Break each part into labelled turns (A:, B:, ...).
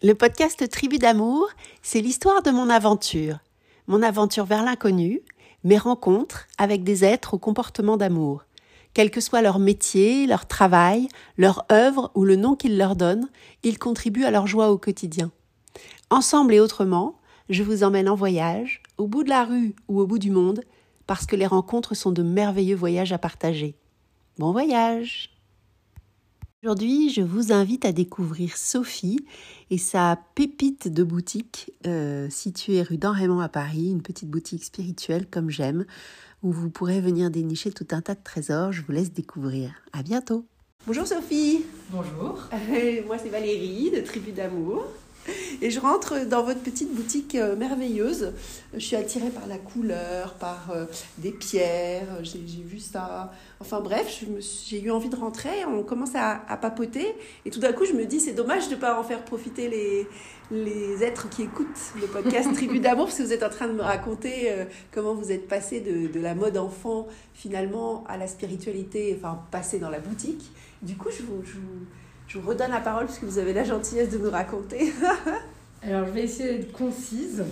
A: Le podcast Tribu d'amour, c'est l'histoire de mon aventure. Mon aventure vers l'inconnu, mes rencontres avec des êtres au comportement d'amour. Quel que soit leur métier, leur travail, leur œuvre ou le nom qu'ils leur donnent, ils contribuent à leur joie au quotidien. Ensemble et autrement, je vous emmène en voyage, au bout de la rue ou au bout du monde, parce que les rencontres sont de merveilleux voyages à partager. Bon voyage Aujourd'hui, je vous invite à découvrir Sophie et sa pépite de boutique euh, située rue d'Enraymond à Paris, une petite boutique spirituelle comme j'aime, où vous pourrez venir dénicher tout un tas de trésors. Je vous laisse découvrir. À bientôt. Bonjour Sophie.
B: Bonjour.
A: moi c'est Valérie de Tribu d'amour. Et je rentre dans votre petite boutique euh, merveilleuse. Je suis attirée par la couleur, par euh, des pierres. J'ai vu ça. Enfin bref, j'ai eu envie de rentrer. On commence à, papoter. Et tout d'un coup, je me dis, c'est dommage de ne pas en faire profiter les, les êtres qui écoutent le podcast Tribu d'amour, parce que vous êtes en train de me raconter euh, comment vous êtes passé de, de, la mode enfant finalement à la spiritualité, enfin passé dans la boutique. Du coup, je vous, je vous je vous redonne la parole parce que vous avez la gentillesse de nous raconter.
B: Alors, je vais essayer d'être concise.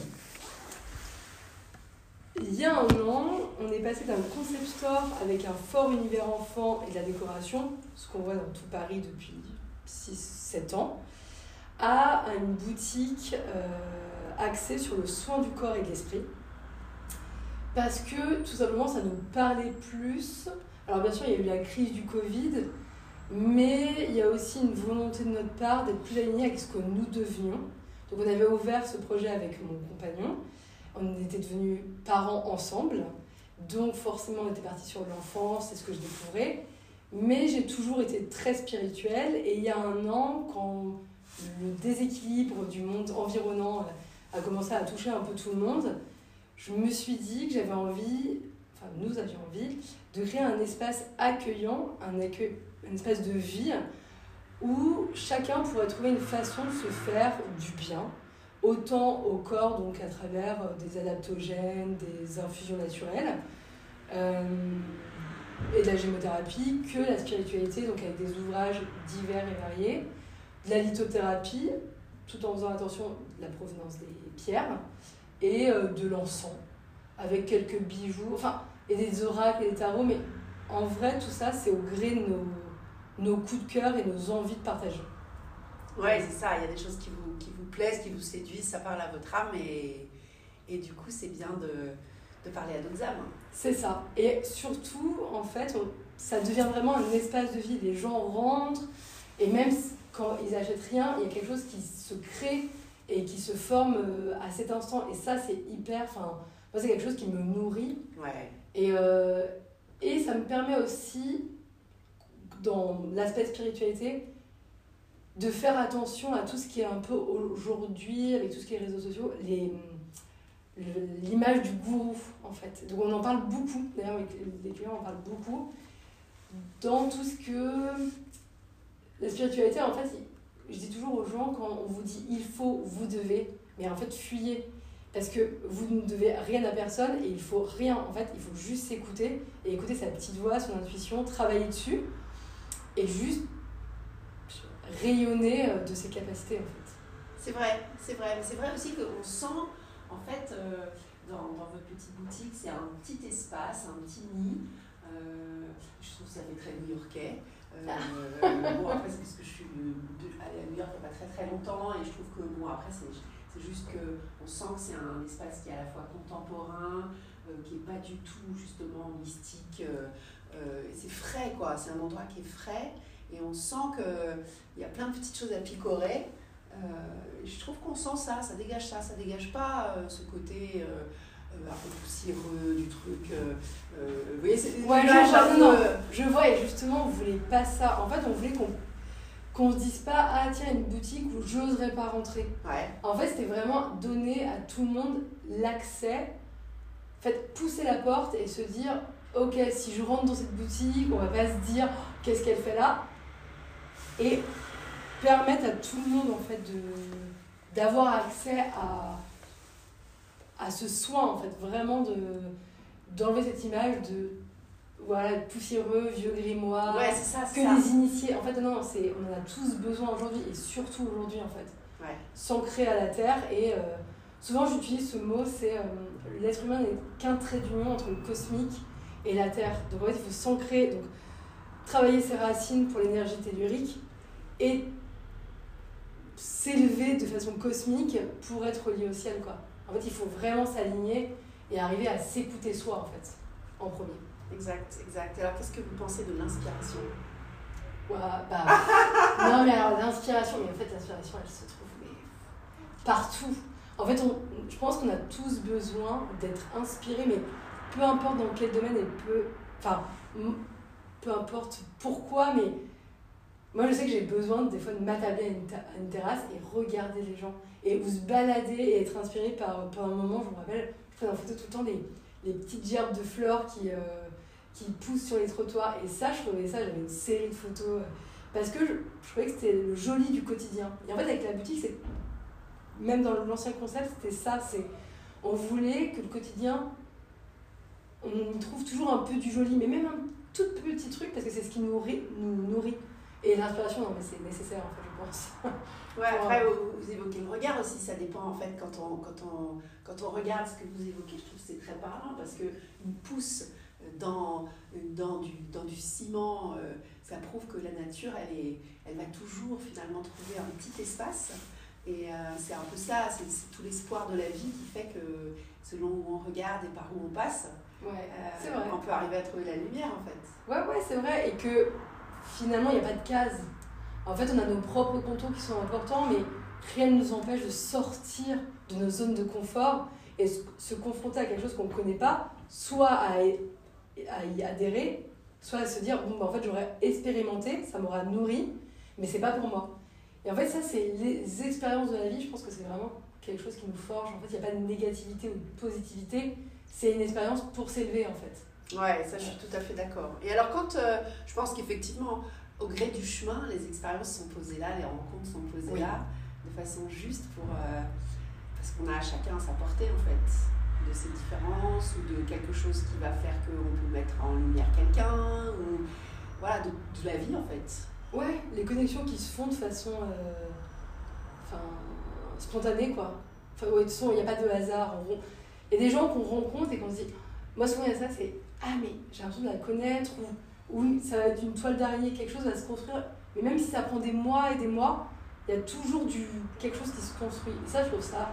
B: Il y a un an, on est passé d'un concept store avec un fort univers enfant et de la décoration, ce qu'on voit dans tout Paris depuis 6-7 ans, à une boutique euh, axée sur le soin du corps et de l'esprit. Parce que tout simplement, ça nous parlait plus. Alors, bien sûr, il y a eu la crise du Covid, mais il y a aussi une volonté de notre part d'être plus alignés avec ce que nous devenions. Donc on avait ouvert ce projet avec mon compagnon. On était devenus parents ensemble. Donc forcément on était parti sur l'enfance, c'est ce que je découvrais. Mais j'ai toujours été très spirituelle. Et il y a un an, quand le déséquilibre du monde environnant a commencé à toucher un peu tout le monde, je me suis dit que j'avais envie, enfin nous avions envie, de créer un espace accueillant, un accueil une espèce de vie où chacun pourrait trouver une façon de se faire du bien, autant au corps, donc à travers euh, des adaptogènes, des infusions naturelles, euh, et de la gémothérapie, que la spiritualité, donc avec des ouvrages divers et variés, de la lithothérapie, tout en faisant attention de la provenance des pierres, et euh, de l'encens, avec quelques bijoux, enfin, et des oracles et des tarots, mais en vrai, tout ça, c'est au gré de nos nos coups de cœur et nos envies de partager.
A: Ouais, c'est ça. Il y a des choses qui vous, qui vous plaisent, qui vous séduisent, ça parle à votre âme et, et du coup, c'est bien de, de, parler à d'autres âmes.
B: C'est ça. Et surtout, en fait, ça devient vraiment un espace de vie. Les gens rentrent et même quand ils achètent rien, il y a quelque chose qui se crée et qui se forme euh, à cet instant. Et ça, c'est hyper. Enfin, moi, c'est quelque chose qui me nourrit.
A: Ouais.
B: Et, euh, et ça me permet aussi dans l'aspect spiritualité, de faire attention à tout ce qui est un peu aujourd'hui, avec tout ce qui est réseaux sociaux, l'image du gourou, en fait. Donc on en parle beaucoup, d'ailleurs les clients, on en parle beaucoup, dans tout ce que... La spiritualité, en fait, je dis toujours aux gens, quand on vous dit il faut, vous devez, mais en fait, fuyez. Parce que vous ne devez rien à personne et il faut rien. En fait, il faut juste s'écouter et écouter sa petite voix, son intuition, travailler dessus et juste rayonner euh, de ses capacités en fait.
A: C'est vrai, c'est vrai. Mais c'est vrai aussi qu'on sent, en fait, euh, dans, dans, votre petite boutique, c'est un petit espace, un petit nid. Euh, je trouve que ça fait très new-yorkais. bon, après, c'est parce que je suis allée à New York il n'y a pas très très longtemps et je trouve que, bon, après, c'est juste qu'on sent que c'est un espace qui est à la fois contemporain, qui n'est pas du tout, justement, mystique euh, c'est frais, quoi. C'est un endroit qui est frais et on sent qu'il y a plein de petites choses à picorer. Euh, je trouve qu'on sent ça, ça dégage ça, ça dégage pas euh, ce côté un peu poussiéreux du truc. vous voyez, c'est
B: ouais, je, non, je vois, et justement, on voulait pas ça. En fait, on voulait qu'on qu'on se dise pas ah tiens une boutique où j'oserais pas rentrer
A: ouais.
B: en fait c'était vraiment donner à tout le monde l'accès en fait pousser la porte et se dire ok, si je rentre dans cette boutique, on va pas se dire qu'est-ce qu'elle fait là. Et permettre à tout le monde en fait de d'avoir accès à, à ce soin en fait vraiment de d'enlever cette image de voilà poussiéreux vieux grimoire
A: ouais, ça,
B: que les initiés en fait non c'est on en a tous besoin aujourd'hui et surtout aujourd'hui en fait s'ancrer à la terre. Et euh, souvent, j'utilise ce mot c'est euh, l'être humain n'est qu'un trait d'union entre le cosmique et la terre. Donc en fait, il faut s'ancrer, donc travailler ses racines pour l'énergie tellurique et s'élever de façon cosmique pour être lié au ciel. Quoi. En fait, il faut vraiment s'aligner et arriver à s'écouter soi, en fait, en premier.
A: Exact, exact. Alors, qu'est-ce que vous pensez de l'inspiration?
B: Bah, Non, mais alors, l'inspiration, mais en fait, l'inspiration, elle se trouve partout. En fait, on, je pense qu'on a tous besoin d'être inspirés, mais peu importe dans quel domaine et peu. Enfin, peu importe pourquoi, mais moi, je sais que j'ai besoin des fois de m'attabler à, une terrasse et regarder les gens. Et ou se balader et être inspiré par, par un moment, je me rappelle, je prenais en photo tout le temps les, les petites gerbes de fleurs qui, euh, qui poussent sur les trottoirs. Et ça, je trouvais ça, j'avais une série de photos. Euh, parce que je, je trouvais que c'était le joli du quotidien. Et en fait, avec la boutique, c'est même dans l'ancien concept, c'était ça. C'est on voulait que le quotidien, on y trouve toujours un peu du joli, mais même un tout petit truc parce que c'est ce qui nous nourrit. Nous nourrit. Et l'inspiration, non, mais c'est nécessaire, en fait, je pense.
A: Ouais, après, vous, évoquez le regard aussi, ça dépend, en fait, quand on, quand on, quand on regarde ce que vous évoquez, je trouve que c'est très parlant, parce qu'une pousse dans, dans, du, dans du ciment, euh, ça prouve que la nature, elle, est, elle va toujours, finalement, trouver un petit espace. Et euh, c'est un peu ça, c'est tout l'espoir de la vie qui fait que, selon où on regarde et par où on passe,
B: ouais, euh,
A: on peut arriver à trouver la lumière, en fait.
B: Ouais, ouais, c'est vrai, et que finalement, il n'y a pas de case. En fait, on a nos propres contours qui sont importants, mais rien ne nous empêche de sortir de nos zones de confort et se confronter à quelque chose qu'on ne connaît pas, soit à, y adhérer, soit à se dire, bon, bah, en fait, j'aurais expérimenté, ça m'aura nourri, mais c'est pas pour moi. Et en fait, ça, c'est les expériences de la vie, je pense que c'est vraiment quelque chose qui nous forge. En fait, il n'y a pas de négativité ou de positivité, c'est une expérience pour s'élever, en fait.
A: Ouais, ça je suis tout à fait d'accord. Et alors quand euh, je pense qu'effectivement, au gré du chemin, les expériences sont posées là, les rencontres sont posées là, de façon juste pour... Euh, parce qu'on a chacun sa portée en fait, de ces différences ou de quelque chose qui va faire qu'on peut mettre en lumière quelqu'un, ou voilà, de, de, la vie en fait.
B: Ouais, les connexions qui se font de façon euh, enfin, spontanée quoi. Enfin, ouais, de toute façon, il n'y a pas de hasard. A des gens qu'on rencontre et qu'on se dit... Moi souvent il y a ça, c'est ah mais j'ai l'impression de la connaître ou oui ça va être une toile d'araignée quelque chose va se construire. Mais même si ça prend des mois et des mois il y a toujours du quelque chose qui se construit. Et ça je trouve ça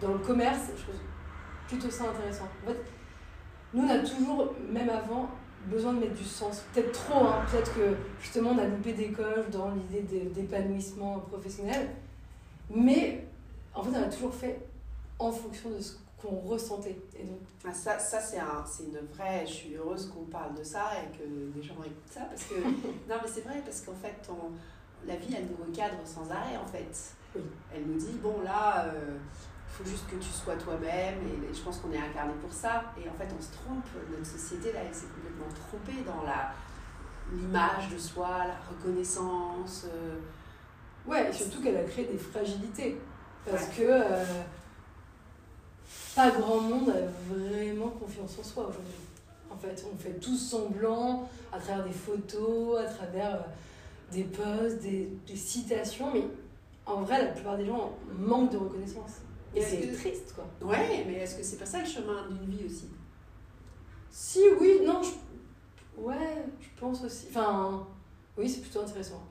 B: dans le commerce je trouve plutôt ça intéressant. En fait nous on a toujours même avant besoin de mettre du sens. Peut-être trop hein. peut-être que justement on a loupé des coches dans l'idée d'épanouissement professionnel. Mais en fait on a toujours fait en fonction de ce qu'on ressentait. Et donc...
A: Ah, ça, ça c'est un, une vraie. Je suis heureuse qu'on parle de ça et que les gens écoutent ça parce que. non, mais c'est vrai, parce qu'en fait, on, la vie, elle nous recadre sans arrêt, en fait. Elle nous dit bon, là. il euh, faut juste que tu sois toi-même et je pense qu'on est incarné pour ça et en fait on se trompe notre société là elle s'est complètement trompée dans la l'image de soi la reconnaissance euh.
B: ouais et surtout qu'elle a créé des fragilités parce que euh, pas grand monde a vraiment confiance en soi aujourd'hui. En fait, on fait tous semblant à travers des photos, à travers euh, des posts, des, des, citations, mais en vrai, la plupart des gens manquent de reconnaissance. Et c'est triste, quoi.
A: Ouais, mais est-ce que c'est pas ça le chemin d'une vie aussi?
B: Si, oui, non, je... ouais, je pense aussi. Enfin, oui, c'est plutôt intéressant.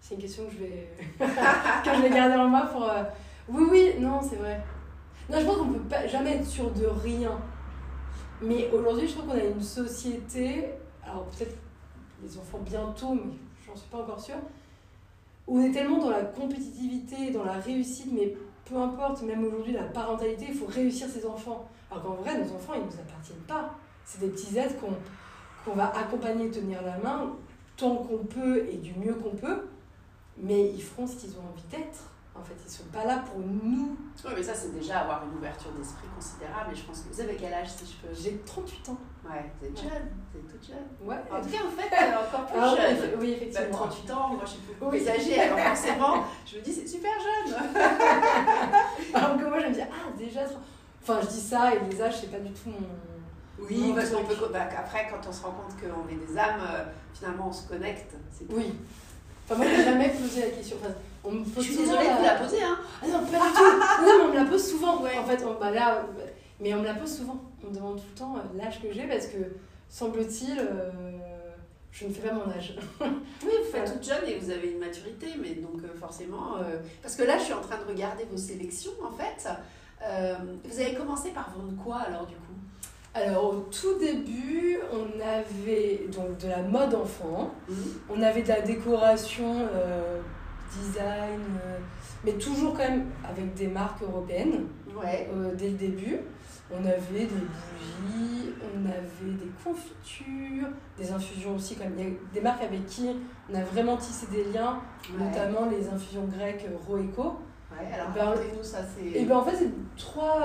B: C'est une question que je vais, que je vais garder en moi pour. Euh, oui, oui, non, c'est vrai. Non, je pense qu'on peut pas, jamais être sûr de rien. Mais aujourd'hui, je trouve qu'on a une société, alors peut-être les enfants bientôt, mais j'en suis pas encore sûre, où on est tellement dans la compétitivité, dans la réussite, mais peu importe, même aujourd'hui, la parentalité, il faut réussir ses enfants. Alors qu'en vrai, nos enfants, ils ne nous appartiennent pas. C'est des petits êtres qu'on va accompagner, tenir la main, tant qu'on peut et du mieux qu'on peut, mais ils feront ce qu'ils ont envie d'être. En fait, ils sont pas là pour nous.
A: Oui, mais ça, c'est déjà avoir une ouverture d'esprit considérable. Et je pense que vous avez quel âge, si je peux
B: J'ai 38 ans.
A: Ouais, vous êtes jeune, vous êtes toute jeune.
B: Ouais.
A: En tout cas, en fait, encore plus ah, jeune.
B: Oui, effectivement.
A: 38 ans, moi, je suis plus, oui. âgée. Alors, forcément, je me dis, c'est super jeune.
B: alors que moi, je me dis, ah, déjà. Enfin, je dis ça, et les âges, c'est pas du tout mon.
A: Oui, parce qu'on peut. Bah, après, quand on se rend compte qu'on est des âmes, euh, finalement, on se connecte.
B: Oui. Enfin, moi, je n'ai jamais posé la question. Enfin, on me
A: Je suis désolée de
B: la-
A: vous la poser, hein.
B: Ah non, pas du tout. Non, mais on me la pose souvent.
A: Ouais.
B: En fait, on, bah là, mais on me la pose souvent. On me demande tout le temps euh, l'âge que j'ai parce que, semble-t-il, euh, je ne fais pas mon âge.
A: Oui, vous faites toute jeune et vous avez une maturité, mais donc euh, forcément. euh, Parce que là, je suis en train de regarder vos sélections, en fait. Vous avez commencé par vendre quoi alors, du coup?
B: Alors, au tout début, on avait donc de la mode enfant. On avait de la décoration, euh, design, euh, mais toujours quand même avec des marques européennes
A: Ouais.
B: euh, dès le début. On avait des bougies, on avait des confitures, des infusions aussi. Quand même. Il y a des marques avec qui on a vraiment tissé des liens, notamment les infusions grecques Roeco.
A: Ouais, alors
B: Ben,
A: racontez-nous ça, c'est.
B: Et ben en fait, c'est trois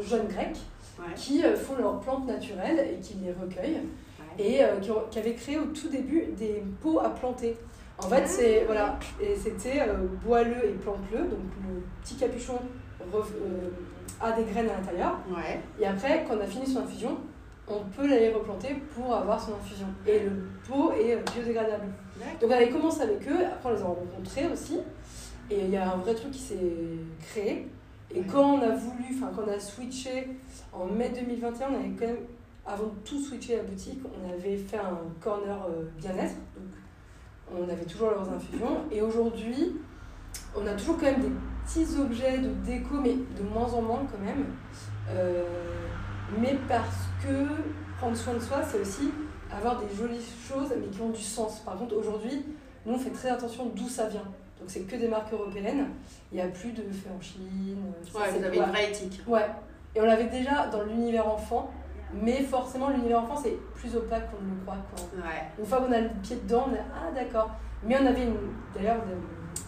B: jeunes grecs
A: Ouais.
B: qui euh, font leurs plantes naturelles et qui les recueillent
A: Ouais.
B: et euh, qui, qui avaient créé au tout début des pots à planter. En fait, c'est voilà, et c'était euh, bois-le et plante-le, donc le petit capuchon a des graines à l'intérieur.
A: Ouais.
B: Et après, quand on a fini son infusion, on peut l'aller replanter pour avoir son infusion. Et le pot est biodégradable. Donc on avait commencé avec eux, après on les a rencontrés aussi, et il y a un vrai truc qui s'est créé. Et
A: Ouais.
B: quand on a voulu, enfin quand on a switché en mai 2021, on avait quand même, avant de tout switcher la boutique, on avait fait un corner euh, bien-être, donc on avait toujours leurs infusions, et aujourd'hui, on a toujours quand même des petits objets de déco, mais de moins en moins quand même. Euh, mais parce que prendre soin de soi, c'est aussi avoir des jolies choses, mais qui ont du sens. Par contre, aujourd'hui, nous, on fait très attention d'où ça vient. Donc, c'est que des marques européennes. Il n'y a plus de fait en Chine. ça,
A: Ouais, vous avez une vraie éthique.
B: Ouais. Et on l'avait déjà dans l'univers enfant, mais forcément, l'univers enfant, c'est plus opaque qu'on ne le croit. Quoi.
A: Ouais.
B: Une fois qu'on a le pied dedans, on est ah d'accord. Mais on avait une, d'ailleurs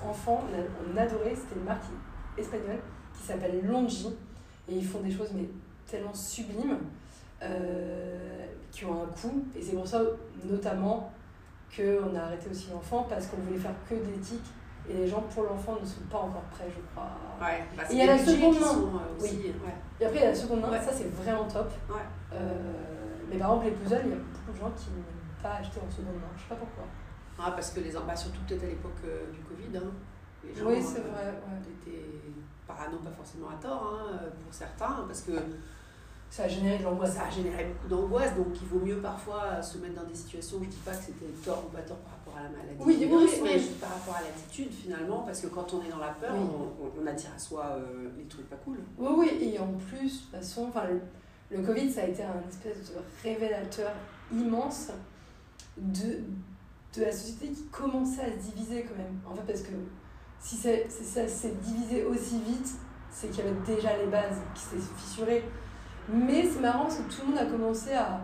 B: on, a- on adorait, c'était une marque espagnole qui s'appelle Longi et ils font des choses mais tellement sublimes euh, qui ont un coût et c'est pour ça notamment qu'on a arrêté aussi l'enfant parce qu'on voulait faire que d'éthique et les gens pour l'enfant ne sont pas encore prêts je crois.
A: Ouais. Bah,
B: Et il y a la seconde main.
A: sont, euh, aussi. Ouais.
B: Et après il y a la seconde main,
A: Ouais.
B: ça c'est vraiment top. Euh, mais par exemple les puzzles, il y a beaucoup de gens qui n'ont pas acheté en seconde main, je sais pas pourquoi.
A: Ah, parce que les bah, surtout peut-être à l'époque euh, du Covid, hein. Les gens,
B: Oui c'est
A: euh,
B: vrai.
A: étaient parano, pas forcément à tort, hein, pour certains, parce que
B: Ça a généré de l'angoisse.
A: ça a généré beaucoup d'angoisse, donc il vaut mieux parfois se mettre dans des situations, je dis pas que c'était tort ou pas tort par rapport à la maladie,
B: Oui,
A: mais juste par rapport à l'attitude finalement, parce que quand on est dans la peur, on, attire à soi euh, les trucs pas cool.
B: Oui, oui, et en plus, de toute façon, enfin, le, le Covid, ça a été un espèce de révélateur immense de, de la société qui commençait à se diviser quand même. En fait, parce que si, ça s'est divisé aussi vite, c'est qu'il y avait déjà les bases qui s'étaient fissurées. Mais c'est marrant parce que tout le monde a commencé à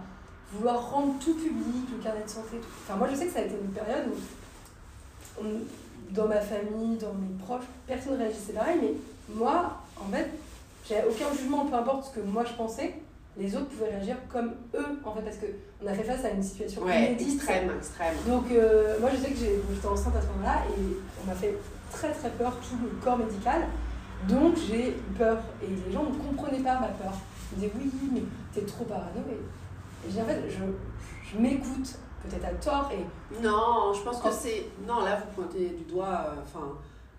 B: vouloir rendre tout public, le carnet de santé. tout. Enfin, moi, je sais que ça a été une période où, on- dans ma famille, dans mes proches, personne ne réagissait pareil, mais moi, en fait, j'avais aucun jugement, peu importe ce que moi je pensais, les autres pouvaient réagir comme eux, en fait, parce qu'on a fait face à une situation
A: Ouais,
B: inédite.
A: extrême, extrême.
B: Donc, euh, moi, je sais que j'étais enceinte à ce moment-là et on m'a fait très très peur, tout le corps médical. Donc, j'ai eu peur et les gens ne comprenaient pas ma peur. Me disaient oui, mais t'es trop parano. Et, j'ai dit, en fait, je, je m'écoute, peut-être à tort, et
A: Non, je pense que c'est. Non, là, vous pointez du doigt. euh, Enfin,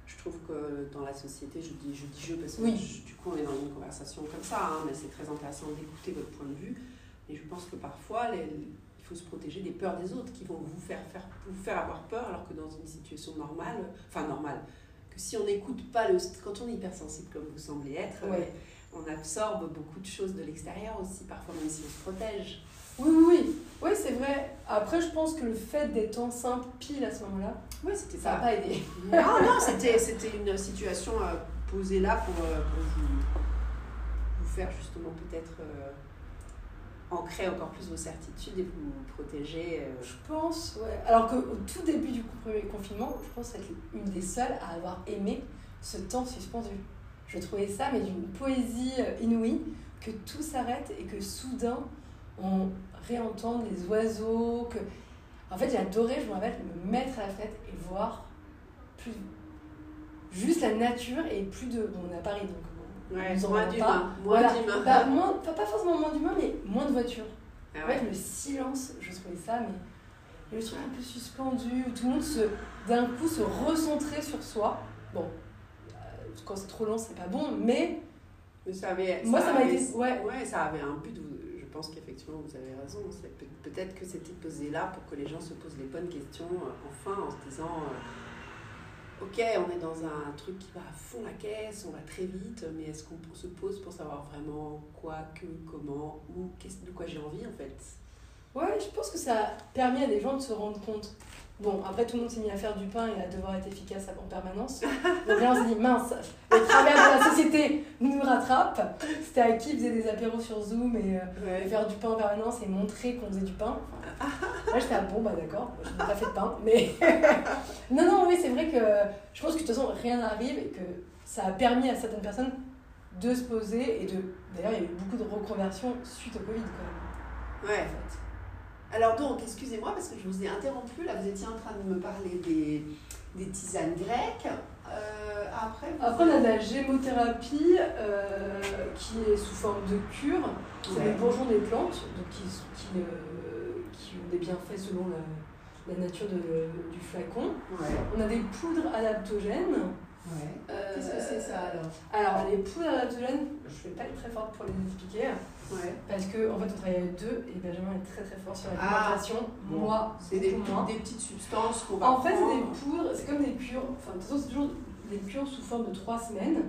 A: je trouve que dans la société, je dis je, dis je parce que
B: Oui.
A: je- du coup, on est dans une conversation comme ça, hein, mais c'est très intéressant d'écouter votre point de vue. Et je pense que parfois, les- il faut se protéger des peurs des autres qui vont vous faire, faire, vous faire avoir peur, alors que dans une situation normale, enfin normale, que si on n'écoute pas le. Quand on est hypersensible comme vous semblez être, euh,
B: Ouais.
A: On absorbe beaucoup de choses de l'extérieur aussi, parfois même si on se protège.
B: oui, oui, oui. C'est vrai. Après, je pense que le fait d'être enceinte pile à ce moment-là,
A: Oui, c'était
B: ça n'a pas aidé.
A: Non, non, c'était, c'était une situation euh, posée là pour, euh, pour vous, vous faire justement peut-être euh, ancrer encore plus vos certitudes et vous protéger. euh.
B: Je pense, ouais. Alors qu'au tout début du premier confinement, je pense être une des seules à avoir aimé ce temps suspendu. Je trouvais ça, mais d'une poésie euh, inouïe, que tout s'arrête et que soudain, on réentende les oiseaux. Que... En fait, j'ai adoré, je me rappelle, me mettre à la fête et voir plus. Juste la nature et plus de. Bon, on est à Paris, donc.
A: Ouais, moins d'humain.
B: pas.
A: Moins
B: Voilà.
A: d'humain.
B: Bah, moins, pas, pas forcément moins d'humains, mais moins de voitures.
A: Ah
B: En fait, le silence, je trouvais ça, mais. Et le truc un peu suspendu, où tout le monde se, d'un coup se recentrait sur soi. Bon, quand c'est trop long, c'est pas bon, mais
A: Mais ça avait,
B: moi ça m'a été. Ouais,
A: Ouais, ça avait un but. Je pense qu'effectivement, vous avez raison. Peut-être que c'était posé là pour que les gens se posent les bonnes questions, euh, enfin, en se disant euh, Ok, on est dans un truc qui va à fond la caisse, on va très vite, mais est-ce qu'on se pose pour savoir vraiment quoi, que, comment, où, qu'est-ce- de quoi j'ai envie en fait?
B: Ouais, je pense que ça a permis à des gens de se rendre compte. Bon, après tout le monde s'est mis à faire du pain et à devoir être efficace en permanence. Donc là on s'est dit, mince, le travers de la société nous rattrape. C'était à qui faisait des apéros sur Zoom et. euh, et faire du pain en permanence et montrer qu'on faisait du pain? Enfin, là, j'étais à bon, bah d'accord, je n'ai pas fait de pain, mais. non, non, oui, c'est vrai que je pense que de toute façon, rien n'arrive et que ça a permis à certaines personnes de se poser et de. D'ailleurs, il y a eu beaucoup de reconversions suite au Covid, quand même.
A: Ouais.
B: En fait.
A: Alors donc, excusez-moi parce que je vous ai interrompu, là vous étiez en train de me parler des, des tisanes grecques. Euh, après,
B: Après, on a de la gémothérapie euh, qui est sous forme de cure. C'est
A: Ouais.
B: les bourgeons des plantes donc qui, qui, euh, qui ont des bienfaits selon la, la nature de- du flacon.
A: Ouais.
B: On a des poudres adaptogènes.
A: Ouais.
B: Euh,
A: Qu'est-ce que c'est ça alors?
B: Alors, les poudres adaptogènes, je vais pas être très forte pour les expliquer
A: Ouais.
B: parce que en fait, on travaille avec deux et Benjamin est très très fort sur
A: Ah,
B: l'alimentation.
A: bon.
B: Moi,
A: C'est des, des petites substances qu'on va
B: En fait, c'est des poudres, c'est comme des cures. Enfin, de toute façon, c'est toujours des cures sous forme de trois semaines.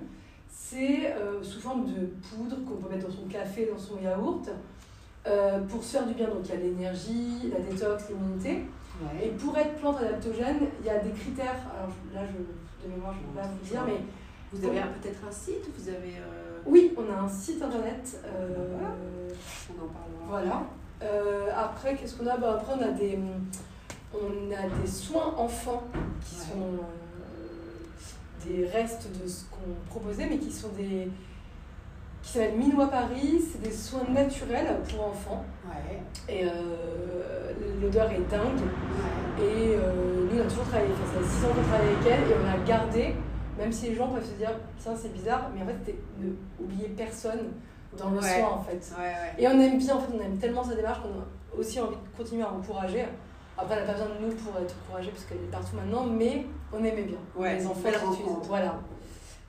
B: C'est euh, sous forme de poudre qu'on peut mettre dans son café, dans son yaourt, euh, pour se faire du bien. Donc, il y a l'énergie, la détox, l'immunité. Et pour être plante adaptogène, il y a des critères. Alors là, je, de mémoire, je ne peux pas vous dire, mais
A: Vous avez peut-être un site Vous avez. euh,
B: oui, on a un site internet. euh,
A: On en parlera.
B: Voilà. Euh, après, qu'est-ce qu'on a? Bah, Après, on a des, on a des soins enfants qui
A: Ouais.
B: sont des restes de ce qu'on proposait, mais qui sont des. Qui s'appellent Minois Paris. C'est des soins naturels pour enfants.
A: Ouais.
B: Et euh, l'odeur est dingue.
A: Ouais.
B: Et euh, nous, on a toujours travaillé. Enfin, ça fait 6 ans qu'on travaille avec elle et on a gardé, même si les gens peuvent se dire, ça c'est bizarre, mais en fait, ne oublier personne dans le soin en fait. Et on aime bien, en fait, on aime tellement sa démarche qu'on a aussi envie de continuer à encourager. Après, elle n'a pas besoin de nous pour être encouragée parce qu'elle est partout maintenant, mais on aimait bien.
A: Ouais,
B: les enfants. Voilà.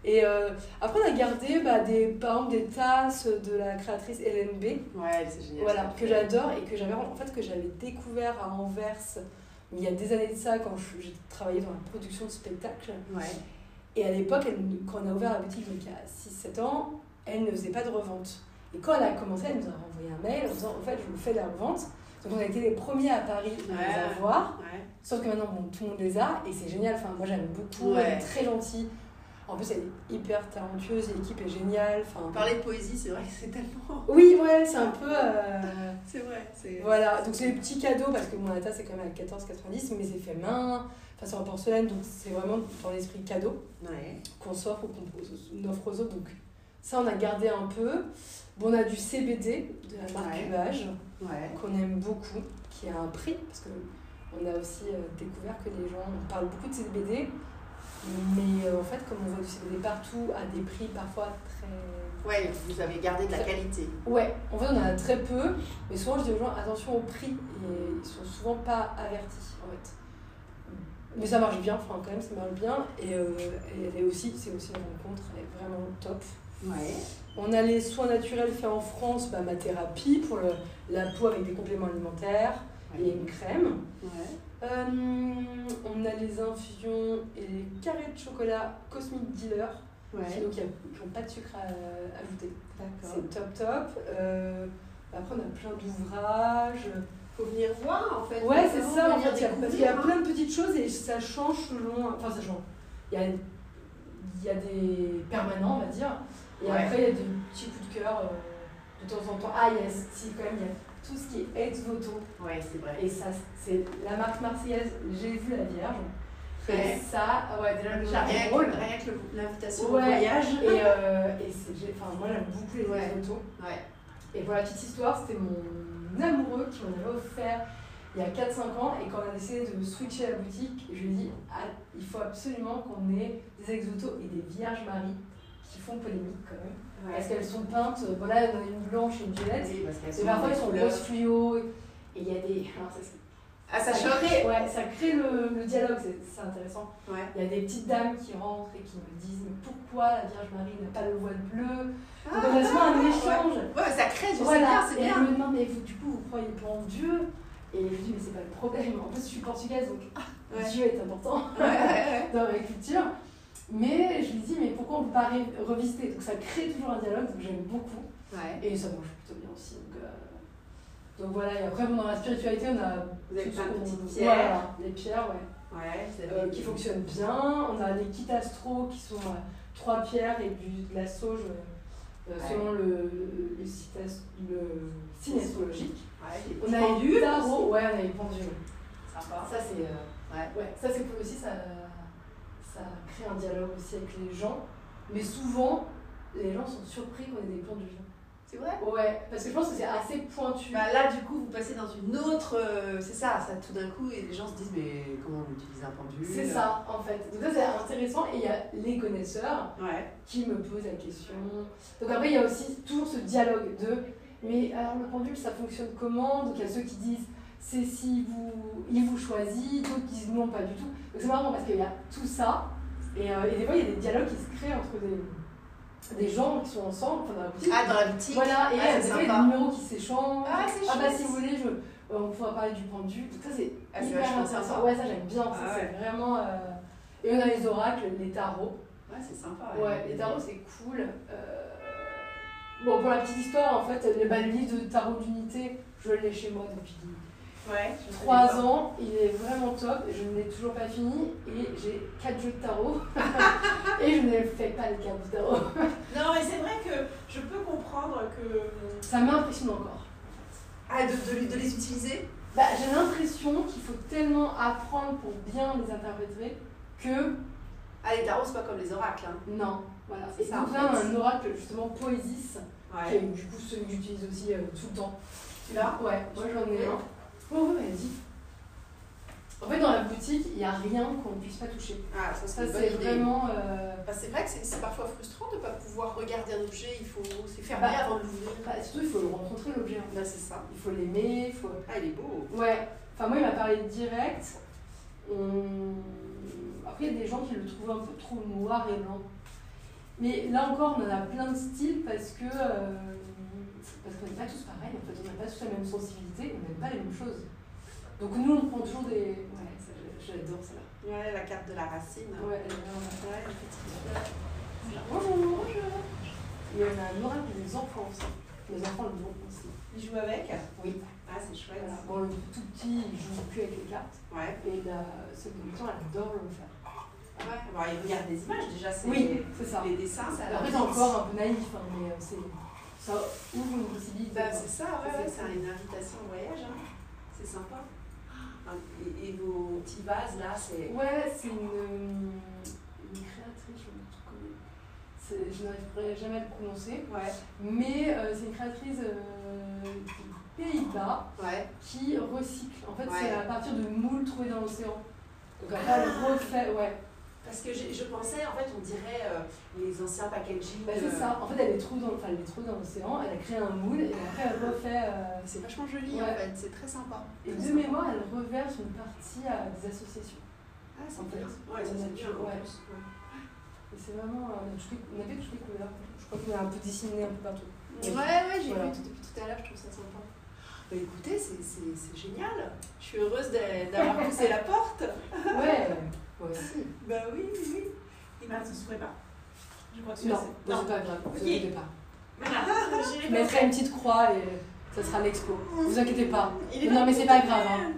B: Et euh, après, on a gardé bah, des, par exemple des tasses de la créatrice LNB,
A: Ouais, c'est génial.
B: voilà, que j'adore et que j'avais en fait que j'avais découvert à Anvers il y a des années de ça quand j'ai travaillé dans la production de spectacles.
A: Ouais.
B: Et à l'époque, quand on a ouvert la boutique, donc il y a 6-7 ans, elle ne faisait pas de revente. Et quand elle a commencé, elle nous a renvoyé un mail en disant En fait, je vous fais de la revente. Donc on a été les premiers à Paris à
A: Ouais.
B: les avoir.
A: Ouais.
B: Sauf que maintenant, bon, tout le monde les a et c'est génial. Enfin, moi, j'aime beaucoup. Elle est très gentille. En plus, elle est hyper talentueuse. L'équipe est géniale. Enfin,
A: Parler de poésie, c'est vrai que c'est tellement.
B: Oui, ouais, c'est un peu. euh,
A: C'est vrai. C'est...
B: Voilà, donc c'est des petits cadeaux parce que mon tasse c'est quand même à 14,90 mais c'est fait main, enfin c'est en porcelaine donc c'est vraiment dans l'esprit cadeau
A: Ouais.
B: qu'on s'offre ou qu'on offre aux autres donc ça on a gardé un peu. Bon, on a du CBD de la marque
A: Ouais. Ouais.
B: qu'on aime beaucoup, qui a un prix parce que on a aussi euh, découvert que les gens on parle beaucoup de CBD mais euh, en fait comme on voit du CBD partout à des prix parfois très
A: Ouais, vous avez gardé de la qualité.
B: Ouais, en fait on en a très peu, mais souvent je dis aux gens attention au prix et ils sont souvent pas avertis en fait. Mais ça marche bien, enfin quand même ça marche bien et, euh, et elle est aussi, c'est aussi une rencontre, elle est vraiment top.
A: Ouais.
B: On a les soins naturels faits en France, bah, ma thérapie pour le- la peau avec des compléments alimentaires et une crème.
A: Ouais.
B: Euh, on a les infusions et les carrés de chocolat Cosmic Dealer, qui n'ont pas de sucre à ajouter.
A: D'accord.
B: C'est top top. Euh, après, on a plein d'ouvrages.
A: Faut venir voir en fait.
B: Ouais, c'est ça, en fait. il y a- Parce qu'il y a
A: découvrir,
B: plein de petites choses et ça change selon. Enfin, ça change. Il y a, il y a des permanents, on va dire. Et
A: Ouais.
B: après, il y a des petits coups de cœur euh, de temps en temps. Ah, il y a, si, quand même, il y a tout ce qui est ex voto.
A: hein. Ouais, c'est vrai.
B: Et ça, c'est la marque marseillaise J'ai vu la Vierge. Et ça, ouais, déjà, le
A: Rien
B: drôle.
A: que l'invitation
B: Ouais.
A: au voyage.
B: Et, euh, et moi, j'aime beaucoup les
A: Ouais.
B: ex.
A: Ouais.
B: Et pour la petite histoire, c'était mon amoureux qui m'en avait offert il y a 4-5 ans. Et quand on a décidé de switcher la boutique, je lui ai dit ah, il faut absolument qu'on ait des ex-voto et des Vierges Marie qui font polémique quand même.
A: Ouais.
B: Parce qu'elles sont peintes, euh, voilà, une blanche et une violette.
A: Oui, parce qu'elles
B: parfois elles sont rose fluo. Et il y a des. Alors, ça, c'est
A: Ah, ça
B: ça crée, ouais, ça crée le, le dialogue, c'est intéressant.
A: Ouais.
B: Il y a des petites dames qui rentrent et qui me disent mais pourquoi la Vierge Marie n'a pas le voile bleu? Donc on a souvent un échange.
A: Ouais, ouais, ça crée, je sais
B: Voilà,
A: bien, c'est
B: et
A: bien.
B: elle me demande mais vous, du coup vous croyez pas en Dieu? Et je dis mais c'est pas le problème. En plus je suis portugaise donc
A: Ouais.
B: Dieu est important dans ma culture. Mais je lui dis mais pourquoi on peut pas revisiter? Donc ça crée toujours un dialogue donc j'aime beaucoup.
A: ouais.
B: Et ça marche plutôt bien aussi. Donc, euh, donc voilà, et après bon, dans la spiritualité on a
A: Vous avez plein de petites pierres.
B: Voilà, les pierres, ouais.
A: Ouais,
B: Euh, qui fonctionnent bien. On a les kits astro qui sont euh, trois pierres et du, de la sauge euh,
A: Ouais.
B: selon le, le, site le signe astrologique. On a tarots,
A: aussi.
B: ouais, on a les pendules.
A: Sympa.
B: Ça c'est
A: Ouais.
B: ouais, ça c'est cool aussi, ça, ça crée un dialogue aussi avec les gens. Mais souvent, les gens sont surpris qu'on ait des pendules.
A: C'est vrai?
B: Ouais, parce que je pense que c'est assez pointu.
A: Bah là, du coup, vous passez dans une autre. euh, c'est ça, ça tout d'un coup, et les gens se disent, mais comment on utilise un pendule
B: c'est ça en fait. Donc ça c'est intéressant et il y a les connaisseurs
A: Ouais.
B: qui me posent la question. Donc après, il y a aussi toujours ce dialogue de mais alors le pendule, ça fonctionne comment? Donc il y a ceux qui disent c'est si vous, il vous choisit, d'autres disent non, pas du tout. Donc c'est marrant parce qu'il y a tout ça. Et, euh, et des fois, il y a des dialogues qui se créent entre des, des gens qui sont ensemble, enfin, dans la boutique.
A: Ah, dans la boutique
B: Voilà, et
A: Ah, c'est
B: il y a des numéros qui s'échangent.
A: Ah, c'est
B: Ah bah si vous voulez, je, euh, on pourra parler du pendule. Donc ça c'est
A: Ah,
B: hyper intéressant. Ouais, ça j'aime bien. ça,
A: Ah,
B: c'est vraiment. euh, Et on a les oracles, les tarots.
A: Ouais, c'est sympa.
B: Ouais, les tarots c'est cool. Bon, pour la petite histoire, en fait, le, le livre de tarot d'unité, je l'ai chez moi depuis
A: Ouais.
B: 3 ans. Il est vraiment top. Je ne l'ai toujours pas fini. Et j'ai 4 jeux de tarot. et je ne fais pas les cartes du tarot.
A: Non, mais c'est vrai que je peux comprendre que.
B: Ça m'impressionne encore.
A: Ah, de, de, de les utiliser?
B: Bah, j'ai l'impression qu'il faut tellement apprendre pour bien les interpréter que
A: Ah, les tarots, c'est pas comme les oracles. Hein.
B: non. Voilà.
A: C'est ça,
B: donc là, un oracle justement Poésis, qui est du coup celui que j'utilise aussi euh, tout le temps.
A: Tu l'as?
B: Ouais, moi j'en ai un. Oh, vas-y. En fait, dans la boutique, il n'y a rien qu'on ne puisse pas toucher.
A: Ah, ça, c'est
B: vraiment. euh,
A: Bah, c'est vrai que c'est parfois frustrant de ne pas pouvoir regarder un objet, il faut c'est fermé
B: Bah,
A: avant de l'ouvrir.
B: bah, surtout, il faut le rencontrer l'objet. hein.
A: Là, c'est ça.
B: Il faut l'aimer, il faut.
A: Ah, il est beau.
B: Ouais, enfin moi il m'a parlé direct. On- Après il y a des gens qui le trouvent un peu trop noir et blanc. Mais là encore on en a plein de styles parce que euh, parce qu'on n'est pas tous pareils, en fait on n'a pas tous la même sensibilité, on n'aime pas les mêmes choses. Donc nous on prend toujours des. Ouais, j'adore ça.
A: Ouais, la carte de la racine.
B: Ouais, elle est
A: Ouais, petite.
B: Bonjour, bonjour. Et on a un oracle des enfants aussi. Les enfants le vont aussi.
A: Il joue avec?
B: Oui.
A: Ah, c'est chouette.
B: Voilà. Bon, le tout petit il joue plus avec les cartes.
A: Ouais.
B: Et la, celle de 8 ans elle adore le faire.
A: Ouais. Bon, il regarde des images déjà, c'est
B: Oui, c'est ça.
A: les dessins, ça
B: Après, c'est encore un peu naïf, hein, mais euh, c'est, ça ouvre une possibilité.
A: Bah, c'est ça, ouais,
B: C'est-
A: une invitation au voyage. hein. C'est sympa. Ah, Et, et vos petits vases là, c'est.
B: Ouais, c'est une, une créatrice, je c'est, je n'arriverai jamais à le prononcer,
A: Ouais.
B: mais euh, c'est une créatrice euh, des Pays-Bas
A: Ouais.
B: qui recycle. En fait, c'est à partir de moules trouvés dans l'océan. Donc après, elle refait, ouais.
A: Parce que je pensais, en fait, on dirait euh, les anciens packaging.
B: Bah, c'est
A: euh,
B: ça. En fait, elle les trouve dans, enfin, dans l'océan, elle a créé un moule et après, elle refait. euh,
A: C'est vachement joli
B: Ouais.
A: en fait, c'est très sympa.
B: Et de mémoire, elle reverse une partie à des associations.
A: Ah, c'est
B: En fait.
A: bien. Ouais, ça c'est bien. en
B: Ouais. Et c'est vraiment. euh, On, a toutes les- on avait toutes les couleurs. Je crois qu'on a un peu dessiné un peu partout.
A: Ouais, ouais, j'ai
B: Voilà.
A: vu tout, depuis tout à l'heure, je trouve ça sympa. Bah écoutez, c'est- c'est c'est génial. Je suis heureuse d'a- d'avoir poussé la porte.
B: Ouais, moi aussi.
A: Bah oui, oui, oui. Il m'a se souhaite pas. Je crois que
B: Non,
A: c'est-
B: non, c'est pas grave, vous
A: Ok.
B: inquiétez pas.
A: Voilà.
B: Je mettrai une petite croix et ça sera l'expo. Vous inquiétez pas.
A: Il
B: Non, mais c'est pas grave. Hein.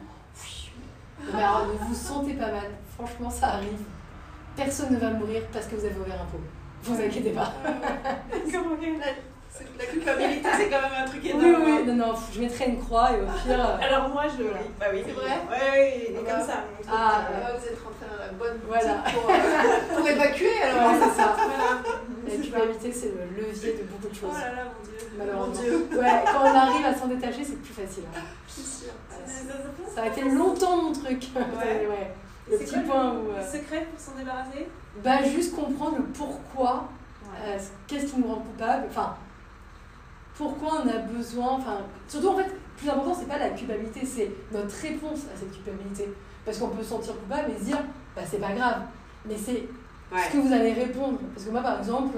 B: Mais alors, ne vous sentez pas mal. Franchement, ça arrive. Personne ne va mourir parce que vous avez ouvert un pot. Vous inquiétez pas.
A: Comment la, culpabilité, c'est quand même un truc
B: Oui,
A: énorme.
B: oui, non, non, je mettrai une croix et au pire. euh,
A: Alors moi, je.
B: Voilà.
A: Bah oui,
B: C'est vrai
A: et
B: Voilà.
A: comme ça.
B: Ah,
A: euh,
B: ouais.
A: vous êtes bonne
B: Voilà.
A: pour, euh, pour évacuer alors.
B: Ouais, c'est ça.
A: Voilà.
B: La culpabilité, c'est le levier de beaucoup de
A: Oh
B: choses.
A: là là, mon dieu.
B: Malheureusement.
A: Mon dieu.
B: Ouais, quand on arrive à s'en détacher, c'est plus facile. hein.
A: Je suis sûre.
B: Ça a été longtemps mon truc.
A: Ouais.
B: Ouais. Le petit
A: quoi
B: point
A: le,
B: où. euh,
A: secret pour s'en débarrasser?
B: Bah, juste comprendre le pourquoi, euh, qu'est-ce qui nous rend coupable, enfin, pourquoi on a besoin, enfin, surtout en fait, plus important, c'est pas la culpabilité, c'est notre réponse à cette culpabilité. Parce qu'on peut se sentir coupable et se dire, bah c'est pas grave. Mais c'est ce que vous allez répondre. Parce que moi, par exemple,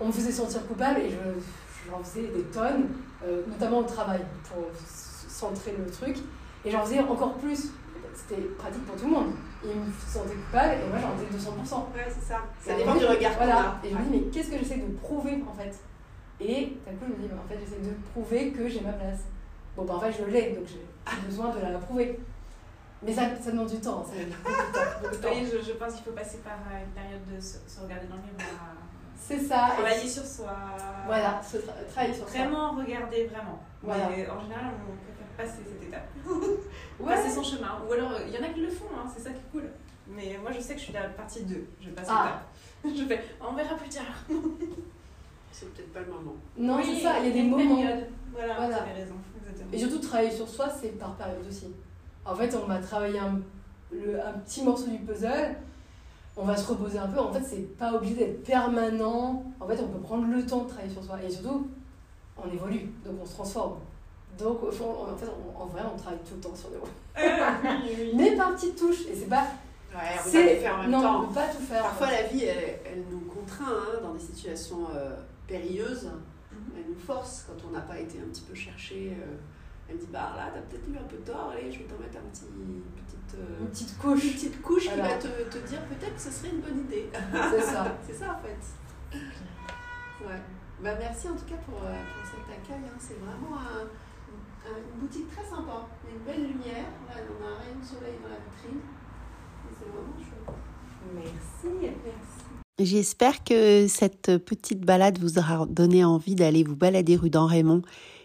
B: on me faisait sentir coupable et je, j'en faisais des tonnes, euh, notamment au travail, pour centrer le truc. Et j'en faisais encore plus. C'était pratique pour tout le monde. Ils me sentaient coupable et moi j'en faisais 200%.
C: Ouais, c'est ça. Ça dépend du regard
B: Voilà. Et je me dis, mais qu'est-ce que j'essaie de prouver en fait? Et d'un coup, je me dis, en fait, j'essaie de prouver que j'ai ma place. Bon, bah en fait, je l'ai, donc j'ai besoin de la prouver. Mais ça, ça demande du temps. Ça demande
D: temps. Oui, je, je, pense qu'il faut passer par une période de se, se regarder dans le miroir.
B: C'est ça.
D: Travailler sur soi.
B: Voilà, se tra travailler sur
D: vraiment soi. Vraiment regarder, vraiment. Voilà. Mais en général, on préfère passer cette étape. ouais. Passer son chemin. Ou alors, il y en a qui le font, hein, c'est ça qui est cool. Mais moi, je sais que je suis la partie 2. Je passe ah. l'étape. Je fais, on verra plus tard.
C: c'est peut-être pas le moment.
B: Non, oui, c'est ça, il y a des moments. Période.
D: Voilà, voilà. vous avez raison.
B: Et surtout, travailler sur soi, c'est par période aussi. En fait, on va travailler un, le, un petit morceau du puzzle on va se reposer un peu. En fait, c'est pas obligé d'être permanent. En fait, on peut prendre le temps de travailler sur soi. Et surtout, on évolue, donc on se transforme. Donc, en fait, en vrai, on travaille tout le temps sur nous. Mais par petites touches. Et c'est pas.
C: Ouais, on peut pas faire en même
B: non,
C: temps.
B: on peut pas tout faire.
C: Parfois, la vie, elle, nous contraint hein, dans des situations euh, périlleuses. Mhm. Elle nous force quand on n'a pas été un petit peu cherché. Euh, elle me dit Bah là, t'as peut-être eu un peu tort, allez, je vais t'en mettre un petit, petite,
B: euh, une petite couche.
C: Une petite couche qui va te, te dire peut-être que ce serait une bonne idée.
B: C'est ça.
C: c'est ça en fait. Ouais. Bah, merci en tout cas pour, euh, pour cet accueil. Hein. C'est vraiment un, une boutique très sympa. Il y a une belle lumière. Là, on a un rayon de soleil dans la vitrine. C'est vraiment chouette.
B: Merci. Merci.
A: J'espère que cette petite balade vous aura donné envie d'aller vous balader rue d'En-Raymond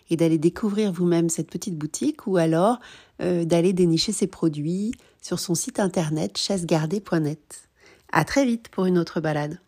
A: et d'aller découvrir vous-même cette petite boutique ou alors euh, d'aller dénicher ses produits sur son site internet chassegardée.net. À très vite pour une autre balade.